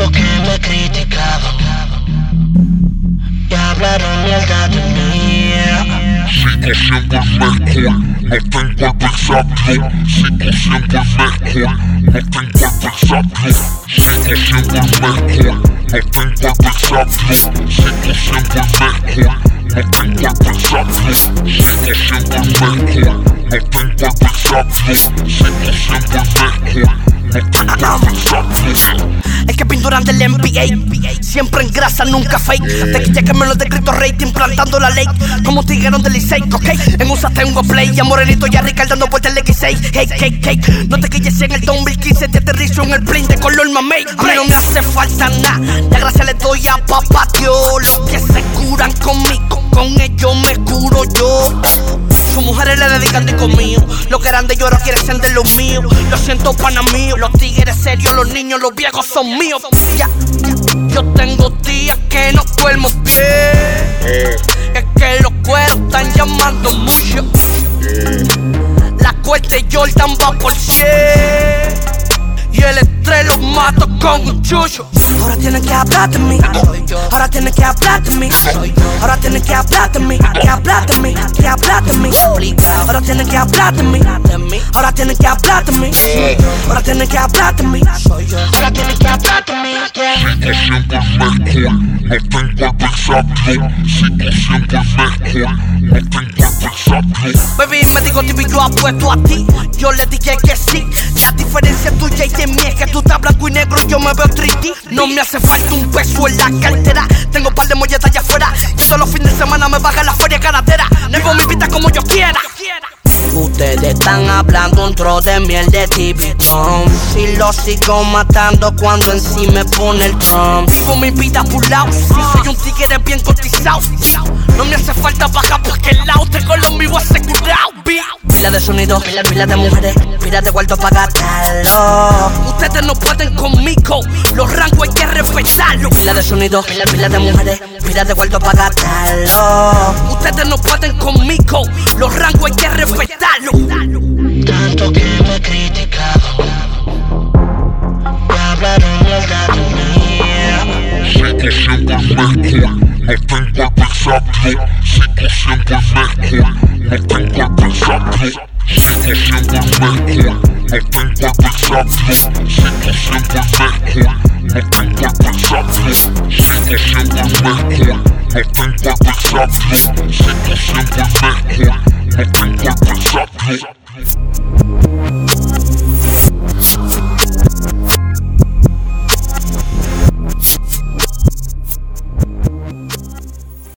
Tanto que me criticaban y hablaron mierda de mí. Sigo siendo el mejor, no tengo el. Sigo siendo el mejor, no tengo el exacto. Sigo siendo el mejor, no tengo el exacto. Sigo siendo el mejor, no tengo el exacto. Sigo siendo el mejor, no tengo el. Sigo siendo el mejor, Es que pinturan del NBA, siempre en grasa, nunca fake. Te quité que me lo decreto rating, plantando la ley. Como tiguerón del Licey, ok. En USA tengo play, a Morenito y a Ricardo dando vueltas el X6. Hey, hey, hey. No te quilles en el 2015, te aterrizo en el plane de color mamey. A mí no me hace falta nada, la gracia le doy a papá Dios. Los que se curan conmigo, con ellos me curo yo. Sus mujeres le dedican de conmigo. Los grandes ahora quieren ser de los míos. Lo siento, pana mío. Los tigres serios, los niños, los viejos son míos. Ya, ya. Yo tengo días que no duermo bien. Es que los cueros están llamando mucho. La cuesta de Jordan va por 100. Y el estrés los mato con un chucho. Ahora tienen que hablar de mí. Ahora tienen que hablar de mí. Ahora tienen que hablar de mí. Que hablar de mí. Que hablar de mí. Ahora tienen que hablar de mí. Ahora tienen que hablar de mí. Ahora tienen que hablar de mí. Ahora tienen que hablar de mí. Sigo siendo el mejor, no tengo el exacto. Sigo siendo el mejor, no tengo el exacto. Baby, me digo yo apuesto a ti. Yo le dije que sí. La diferencia tuya y de mí es que tú estás blanco y negro, yo me veo 3D. No me hace falta un peso en la cartera. Tengo par de molletas allá afuera. Todos los fines de semana me baja la feria ganadera. Vivo mi vida como yo quiera. Ustedes están hablando un tro de miel de tibitón Si lo sigo matando cuando en sí me pone el drum Vivo mi vida lado Si soy un tigre bien cotizado No me hace falta bajar pa' aquel lado Tengo lo mío asegurado. Pila de sonido, pila, pila de mujeres Pila de cuarto pa' gastarlo Ustedes no pueden conmigo. Los rangos hay que respetarlos Pila de sonido, pila, pila de mujeres. Pila de cuarto pa' gastarlo. Ustedes no pueden conmigo. Los rangos hay que respetarlos Tanto que me criticaban y hablaron mierda de mí. Sigo siendo el mejor, no tengo el exacto. Sigo siendo el mejor, no tengo el exacto. Sigo siendo el mejor, no tengo el shop floor. Single single Metcoin. Nothing but the shop floor. Single single Metcoin. Nothing but the shop floor. Single single Metcoin. Nothing but the shop floor.